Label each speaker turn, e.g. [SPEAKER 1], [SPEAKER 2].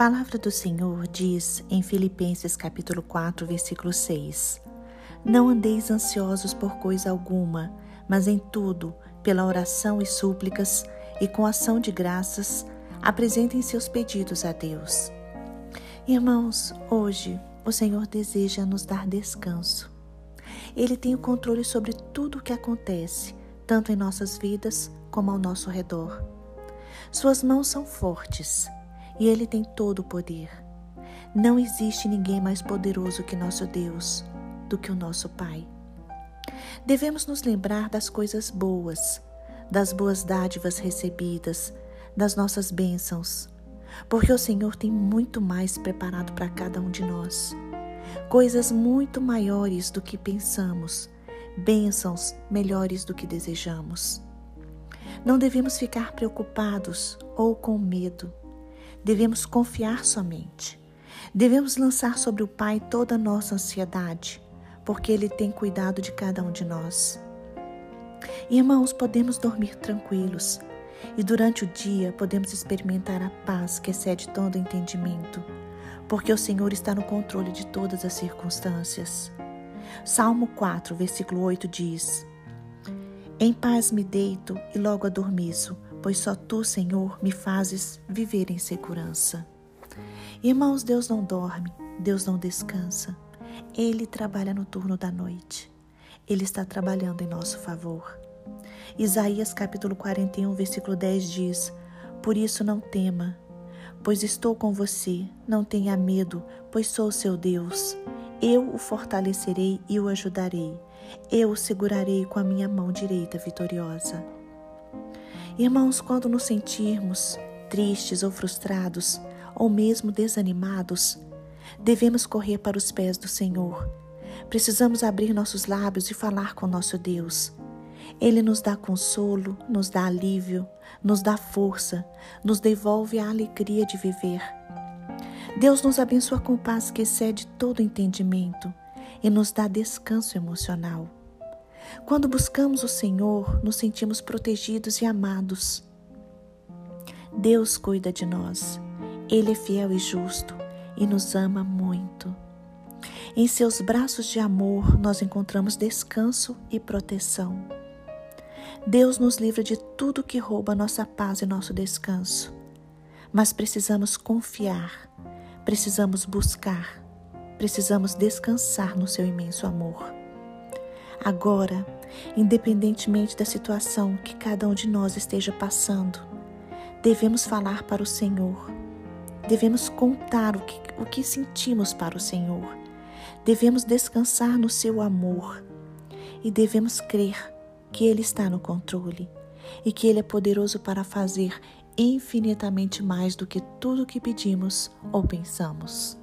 [SPEAKER 1] palavra do Senhor diz em Filipenses capítulo 4, versículo 6: Não andeis ansiosos por coisa alguma, mas em tudo, pela oração e súplicas e com ação de graças, apresentem seus pedidos a Deus. Irmãos, hoje o Senhor deseja nos dar descanso. Ele tem o controle sobre tudo o que acontece, tanto em nossas vidas como ao nosso redor. Suas mãos são fortes e Ele tem todo o poder. Não existe ninguém mais poderoso que nosso Deus, do que o nosso Pai. Devemos nos lembrar das coisas boas, das boas dádivas recebidas, das nossas bênçãos, porque o Senhor tem muito mais preparado para cada um de nós. Coisas muito maiores do que pensamos, bênçãos melhores do que desejamos. Não devemos ficar preocupados ou com medo, devemos confiar somente. Devemos lançar sobre o Pai toda a nossa ansiedade, porque Ele tem cuidado de cada um de nós. Irmãos, podemos dormir tranquilos e durante o dia podemos experimentar a paz que excede todo entendimento, porque o Senhor está no controle de todas as circunstâncias. Salmo 4, versículo 8 diz: Em paz me deito e logo adormeço pois só tu, Senhor, me fazes viver em segurança. Irmãos, Deus não dorme, Deus não descansa. Ele trabalha no turno da noite. Ele está trabalhando em nosso favor. Isaías capítulo 41, versículo 10 diz: Por isso não tema, pois estou com você. Não tenha medo, pois sou seu Deus. Eu o fortalecerei e o ajudarei. Eu o segurarei com a minha mão direita vitoriosa. Irmãos, quando nos sentirmos tristes ou frustrados, ou mesmo desanimados, devemos correr para os pés do Senhor. Precisamos abrir nossos lábios e falar com nosso Deus. Ele nos dá consolo, nos dá alívio, nos dá força, nos devolve a alegria de viver. Deus nos abençoa com paz que excede todo entendimento e nos dá descanso emocional. Quando buscamos o Senhor, nos sentimos protegidos e amados. Deus cuida de nós. Ele é fiel e justo e nos ama muito. Em seus braços de amor, nós encontramos descanso e proteção. Deus nos livra de tudo que rouba nossa paz e nosso descanso. Mas precisamos confiar, precisamos buscar, precisamos descansar no seu imenso amor. Agora, independentemente da situação que cada um de nós esteja passando, devemos falar para o Senhor. Devemos contar o que, o que sentimos para o Senhor. Devemos descansar no seu amor e devemos crer que Ele está no controle e que Ele é poderoso para fazer infinitamente mais do que tudo o que pedimos ou pensamos.